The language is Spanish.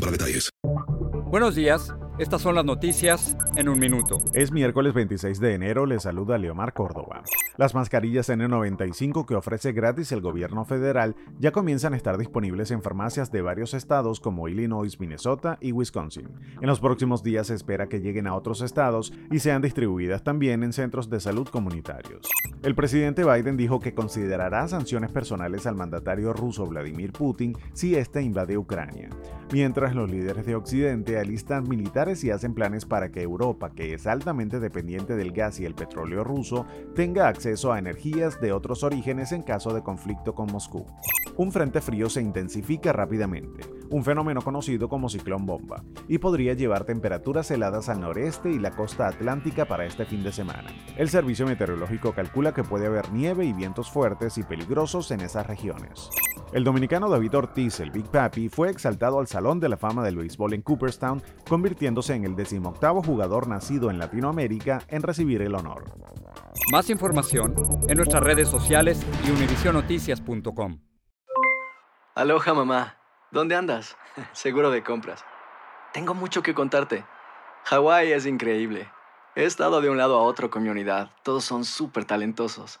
para detalles. Buenos días. Estas son las noticias en un minuto. Es miércoles 26 de enero, le saluda Leomar Córdoba. Las mascarillas N95 que ofrece gratis el gobierno federal ya comienzan a estar disponibles en farmacias de varios estados como Illinois, Minnesota y Wisconsin. En los próximos días se espera que lleguen a otros estados y sean distribuidas también en centros de salud comunitarios. El presidente Biden dijo que considerará sanciones personales al mandatario ruso Vladimir Putin si éste invade Ucrania, mientras los líderes de Occidente alistan militares y hacen planes para que Europa, que es altamente dependiente del gas y el petróleo ruso, tenga acceso a energías de otros orígenes en caso de conflicto con Moscú. Un frente frío se intensifica rápidamente, un fenómeno conocido como ciclón bomba, y podría llevar temperaturas heladas al noreste y la costa atlántica para este fin de semana. El servicio meteorológico calcula que puede haber nieve y vientos fuertes y peligrosos en esas regiones. El dominicano David Ortiz, el Big Papi, fue exaltado al Salón de la Fama del Béisbol en Cooperstown, convirtiéndose en el decimoctavo jugador nacido en Latinoamérica en recibir el honor. Más información en nuestras redes sociales y univisionoticias.com. Aloha mamá, ¿dónde andas? Seguro de compras. Tengo mucho que contarte. Hawái es increíble. He estado de un lado a otro con mi unidad. Todos son súper talentosos.